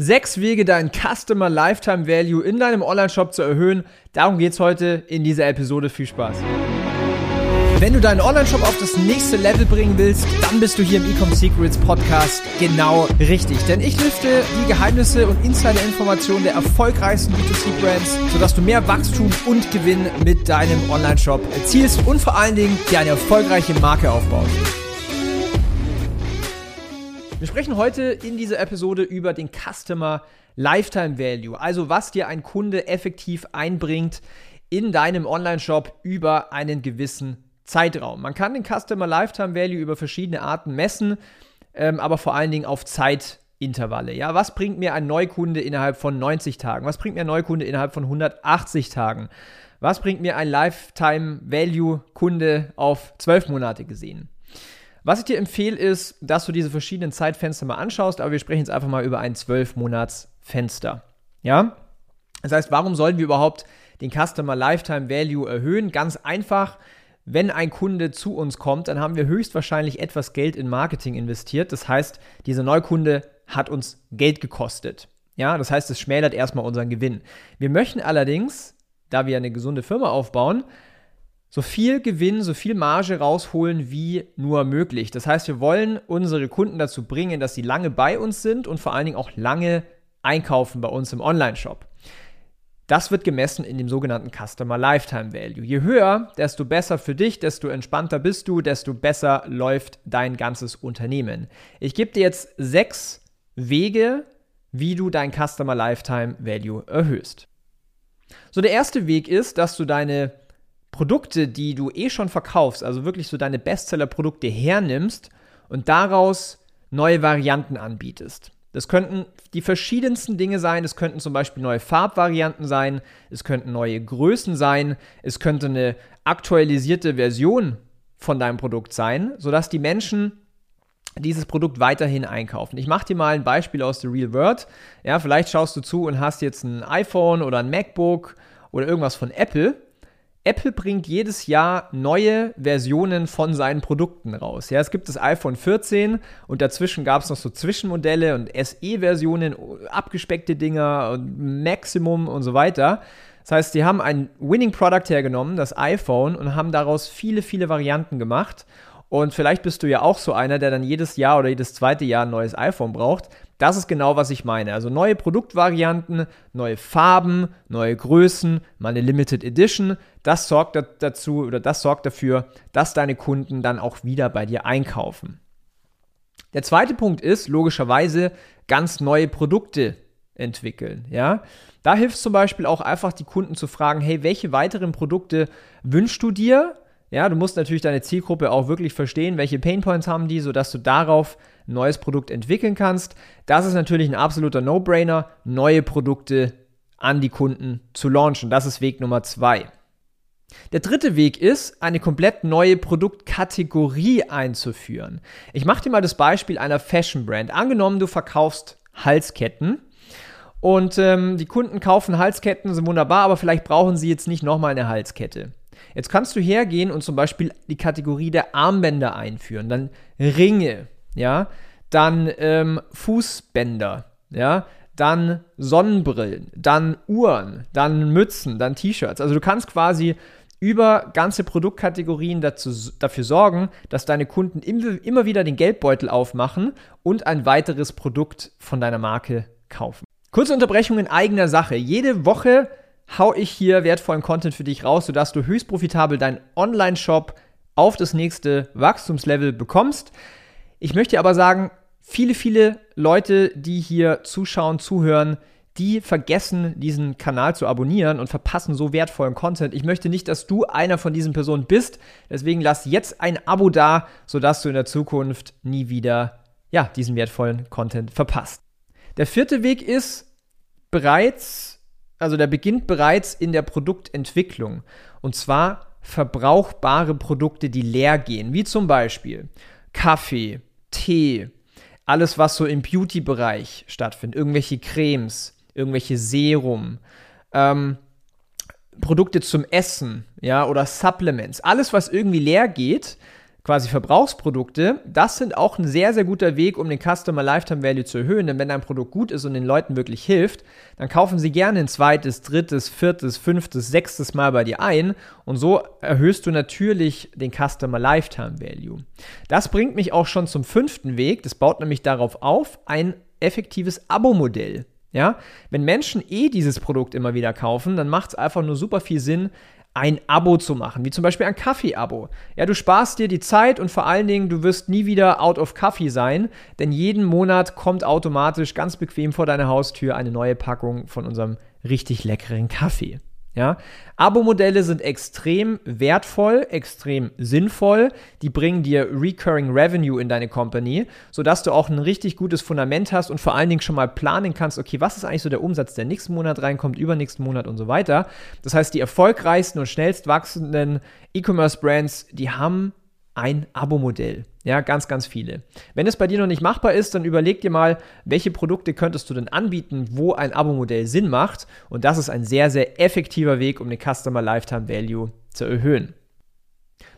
Sechs Wege, deinen Customer Lifetime Value in deinem Online-Shop zu erhöhen. Darum geht es heute in dieser Episode. Viel Spaß. Wenn du deinen Online-Shop auf das nächste Level bringen willst, dann bist du hier im Ecom Secrets Podcast genau richtig. Denn ich lüfte die Geheimnisse und Insider-Informationen der erfolgreichsten B2C-Brands, sodass du mehr Wachstum und Gewinn mit deinem Online-Shop erzielst und vor allen Dingen dir eine erfolgreiche Marke aufbaust. Wir sprechen heute in dieser Episode über den Customer Lifetime Value, also was dir ein Kunde effektiv einbringt in deinem Online-Shop über einen gewissen Zeitraum. Man kann den Customer Lifetime Value über verschiedene Arten messen, ähm, aber vor allen Dingen auf Zeitintervalle. Ja, was bringt mir ein Neukunde innerhalb von 90 Tagen? Was bringt mir ein Neukunde innerhalb von 180 Tagen? Was bringt mir ein Lifetime Value Kunde auf 12 Monate gesehen? Was ich dir empfehle, ist, dass du diese verschiedenen Zeitfenster mal anschaust, aber wir sprechen jetzt einfach mal über ein 12-Monats-Fenster. Ja? Das heißt, warum sollen wir überhaupt den Customer Lifetime Value erhöhen? Ganz einfach, wenn ein Kunde zu uns kommt, dann haben wir höchstwahrscheinlich etwas Geld in Marketing investiert. Das heißt, dieser Neukunde hat uns Geld gekostet. Ja, das heißt, es schmälert erstmal unseren Gewinn. Wir möchten allerdings, da wir eine gesunde Firma aufbauen, so viel Gewinn, so viel Marge rausholen wie nur möglich. Das heißt, wir wollen unsere Kunden dazu bringen, dass sie lange bei uns sind und vor allen Dingen auch lange einkaufen bei uns im Online-Shop. Das wird gemessen in dem sogenannten Customer Lifetime Value. Je höher, desto besser für dich, desto entspannter bist du, desto besser läuft dein ganzes Unternehmen. Ich gebe dir jetzt sechs Wege, wie du dein Customer Lifetime Value erhöhst. So, der erste Weg ist, dass du deine Produkte, die du eh schon verkaufst, also wirklich so deine Bestseller-Produkte hernimmst und daraus neue Varianten anbietest. Das könnten die verschiedensten Dinge sein. Es könnten zum Beispiel neue Farbvarianten sein. Es könnten neue Größen sein. Es könnte eine aktualisierte Version von deinem Produkt sein, sodass die Menschen dieses Produkt weiterhin einkaufen. Ich mache dir mal ein Beispiel aus der Real World. Ja, vielleicht schaust du zu und hast jetzt ein iPhone oder ein MacBook oder irgendwas von Apple Apple bringt jedes Jahr neue Versionen von seinen Produkten raus. Ja, es gibt das iPhone 14 und dazwischen gab es noch so Zwischenmodelle und SE-Versionen, abgespeckte Dinger und Maximum und so weiter. Das heißt, die haben ein Winning Product hergenommen, das iPhone, und haben daraus viele, viele Varianten gemacht. Und vielleicht bist du ja auch so einer, der dann jedes Jahr oder jedes zweite Jahr ein neues iPhone braucht. Das ist genau, was ich meine. Also neue Produktvarianten, neue Farben, neue Größen, mal eine Limited Edition. Das sorgt dazu oder das sorgt dafür, dass deine Kunden dann auch wieder bei dir einkaufen. Der zweite Punkt ist logischerweise ganz neue Produkte entwickeln. Ja, da hilft es zum Beispiel auch einfach die Kunden zu fragen: Hey, welche weiteren Produkte wünschst du dir? Ja, du musst natürlich deine Zielgruppe auch wirklich verstehen, welche Painpoints haben die, sodass du darauf ein neues Produkt entwickeln kannst. Das ist natürlich ein absoluter No-Brainer, neue Produkte an die Kunden zu launchen. Das ist Weg Nummer zwei. Der dritte Weg ist, eine komplett neue Produktkategorie einzuführen. Ich mache dir mal das Beispiel einer Fashion Brand. Angenommen, du verkaufst Halsketten und ähm, die Kunden kaufen Halsketten, sind wunderbar, aber vielleicht brauchen sie jetzt nicht nochmal eine Halskette. Jetzt kannst du hergehen und zum Beispiel die Kategorie der Armbänder einführen, dann Ringe, ja, dann ähm, Fußbänder, ja, dann Sonnenbrillen, dann Uhren, dann Mützen, dann T-Shirts. Also du kannst quasi über ganze Produktkategorien dazu, dafür sorgen, dass deine Kunden immer wieder den Geldbeutel aufmachen und ein weiteres Produkt von deiner Marke kaufen. Kurze Unterbrechung in eigener Sache. Jede Woche hau ich hier wertvollen Content für dich raus, sodass du höchst profitabel deinen Online-Shop auf das nächste Wachstumslevel bekommst. Ich möchte aber sagen, viele, viele Leute, die hier zuschauen, zuhören, die vergessen, diesen Kanal zu abonnieren und verpassen so wertvollen Content. Ich möchte nicht, dass du einer von diesen Personen bist. Deswegen lass jetzt ein Abo da, sodass du in der Zukunft nie wieder ja, diesen wertvollen Content verpasst. Der vierte Weg ist bereits also der beginnt bereits in der Produktentwicklung. Und zwar verbrauchbare Produkte, die leer gehen, wie zum Beispiel Kaffee, Tee, alles, was so im Beauty-Bereich stattfindet, irgendwelche Cremes, irgendwelche Serum, ähm, Produkte zum Essen, ja, oder Supplements, alles, was irgendwie leer geht, quasi Verbrauchsprodukte, das sind auch ein sehr, sehr guter Weg, um den Customer Lifetime Value zu erhöhen. Denn wenn dein Produkt gut ist und den Leuten wirklich hilft, dann kaufen sie gerne ein zweites, drittes, viertes, fünftes, sechstes Mal bei dir ein. Und so erhöhst du natürlich den Customer Lifetime Value. Das bringt mich auch schon zum fünften Weg. Das baut nämlich darauf auf, ein effektives Abo-Modell. Ja, wenn Menschen eh dieses Produkt immer wieder kaufen, dann macht es einfach nur super viel Sinn, ein Abo zu machen, wie zum Beispiel ein Kaffee-Abo. Ja, du sparst dir die Zeit und vor allen Dingen, du wirst nie wieder out of Kaffee sein, denn jeden Monat kommt automatisch ganz bequem vor deine Haustür eine neue Packung von unserem richtig leckeren Kaffee. Ja? Abo-Modelle sind extrem wertvoll, extrem sinnvoll. Die bringen dir Recurring Revenue in deine Company, sodass du auch ein richtig gutes Fundament hast und vor allen Dingen schon mal planen kannst, okay, was ist eigentlich so der Umsatz, der nächsten Monat reinkommt, übernächsten Monat und so weiter. Das heißt, die erfolgreichsten und schnellst wachsenden E-Commerce-Brands, die haben ein Abo-Modell. Ja, ganz, ganz viele. Wenn es bei dir noch nicht machbar ist, dann überleg dir mal, welche Produkte könntest du denn anbieten, wo ein Abo-Modell Sinn macht. Und das ist ein sehr, sehr effektiver Weg, um den Customer Lifetime Value zu erhöhen.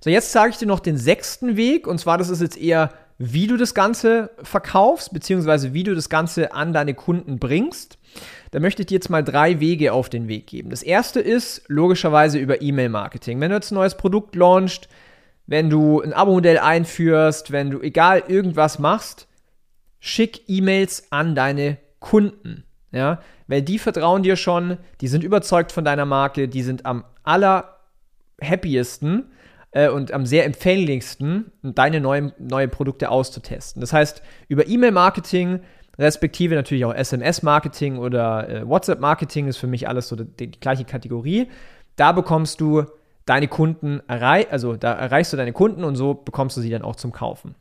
So, jetzt zeige ich dir noch den sechsten Weg. Und zwar, das ist jetzt eher, wie du das Ganze verkaufst, beziehungsweise wie du das Ganze an deine Kunden bringst. Da möchte ich dir jetzt mal drei Wege auf den Weg geben. Das erste ist logischerweise über E-Mail-Marketing. Wenn du jetzt ein neues Produkt launchst, wenn du ein Abo-Modell einführst, wenn du egal irgendwas machst, schick E-Mails an deine Kunden. Ja, weil die vertrauen dir schon, die sind überzeugt von deiner Marke, die sind am aller happiesten äh, und am sehr empfänglichsten, deine neuen neue Produkte auszutesten. Das heißt, über E-Mail-Marketing, respektive natürlich auch SMS-Marketing oder äh, WhatsApp-Marketing ist für mich alles so die, die gleiche Kategorie. Da bekommst du deine Kunden erreichst, also da erreichst du deine Kunden und so bekommst du sie dann auch zum Kaufen.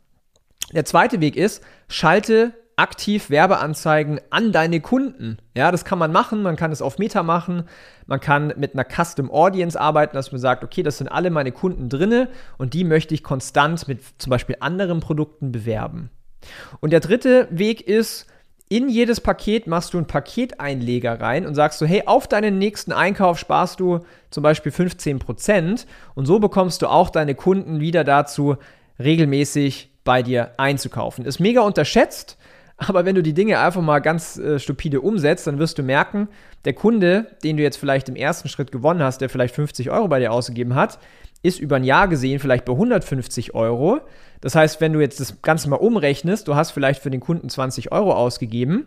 Der zweite Weg ist, schalte aktiv Werbeanzeigen an deine Kunden. Ja, das kann man machen, man kann es auf Meta machen, man kann mit einer Custom Audience arbeiten, dass man sagt, okay, das sind alle meine Kunden drinne und die möchte ich konstant mit zum Beispiel anderen Produkten bewerben. Und der dritte Weg ist, in jedes Paket machst du einen Paketeinleger rein und sagst so, hey, auf deinen nächsten Einkauf sparst du zum Beispiel 15% und so bekommst du auch deine Kunden wieder dazu, regelmäßig bei dir einzukaufen. Ist mega unterschätzt, aber wenn du die Dinge einfach mal ganz äh, stupide umsetzt, dann wirst du merken, der Kunde, den du jetzt vielleicht im ersten Schritt gewonnen hast, der vielleicht 50 Euro bei dir ausgegeben hat, ist über ein Jahr gesehen vielleicht bei 150 Euro. Das heißt, wenn du jetzt das Ganze mal umrechnest, du hast vielleicht für den Kunden 20 Euro ausgegeben,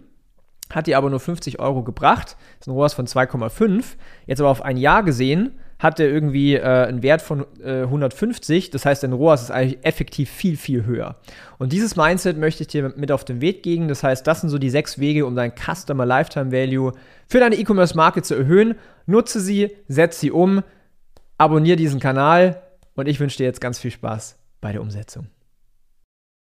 hat dir aber nur 50 Euro gebracht, das ist ein ROAS von 2,5. Jetzt aber auf ein Jahr gesehen, hat der irgendwie äh, einen Wert von äh, 150. Das heißt, dein ROAS ist eigentlich effektiv viel, viel höher. Und dieses Mindset möchte ich dir mit auf den Weg geben. Das heißt, das sind so die sechs Wege, um dein Customer Lifetime Value für deine E-Commerce-Marke zu erhöhen. Nutze sie, setze sie um abonniere diesen Kanal und ich wünsche dir jetzt ganz viel Spaß bei der Umsetzung.